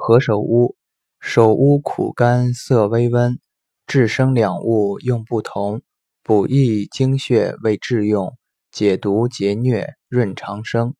何首乌，首乌苦甘色微温，治生两物用不同，补益精血为治用，解毒解疟润长生。